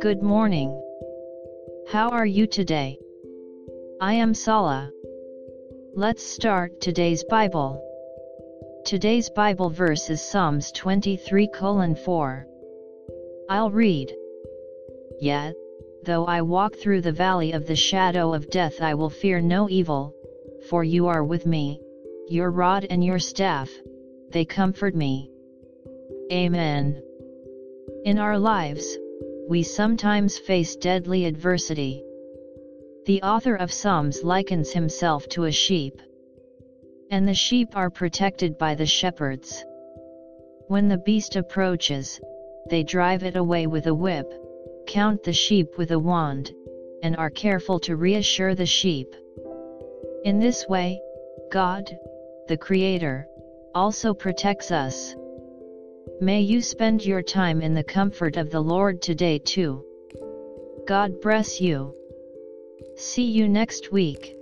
Good morning. How are you today? I am Sala. Let's start today's Bible. Today's Bible verse is Psalms 23 4. I'll read. Yet, though I walk through the valley of the shadow of death, I will fear no evil, for you are with me, your rod and your staff, they comfort me. Amen. In our lives, we sometimes face deadly adversity. The author of Psalms likens himself to a sheep. And the sheep are protected by the shepherds. When the beast approaches, they drive it away with a whip, count the sheep with a wand, and are careful to reassure the sheep. In this way, God, the Creator, also protects us. May you spend your time in the comfort of the Lord today too. God bless you. See you next week.